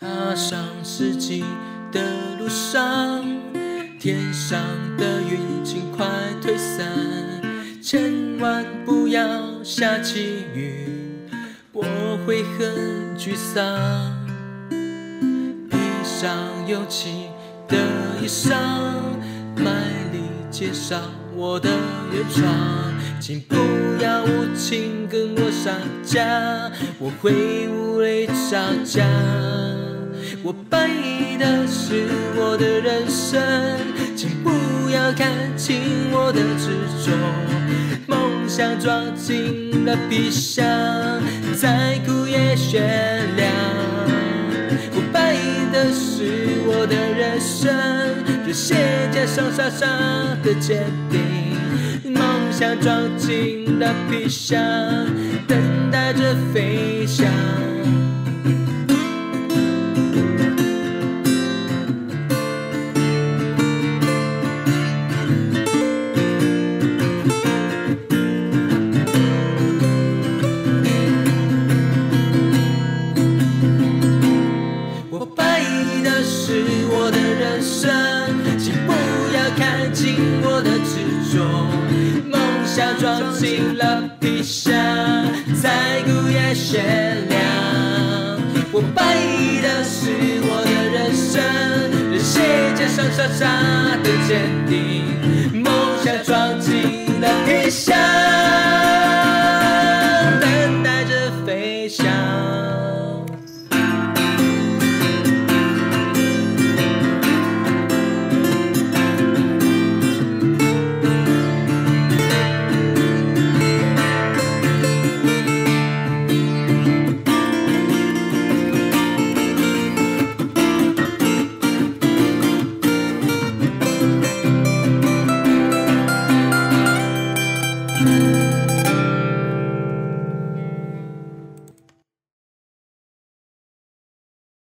踏上世纪的路上，天上的云尽快退散，千万不要下起雨，我会很沮丧。披上有气的衣裳，卖力介绍我的原创，请不要无情跟我上架，我会无泪吵架。我背的是我的人生，请不要看清我的执着。梦想装进了皮箱，再苦也闪亮。我背的是我的人生，这些加上傻傻的坚定。梦想装进了皮箱，等待着飞翔。是我的人生，请不要看轻我的执着，梦想装进了皮箱，在午夜悬亮，我怀疑的是我的人生，任世界上傻傻的坚定，梦想装进了皮箱，等待着飞翔。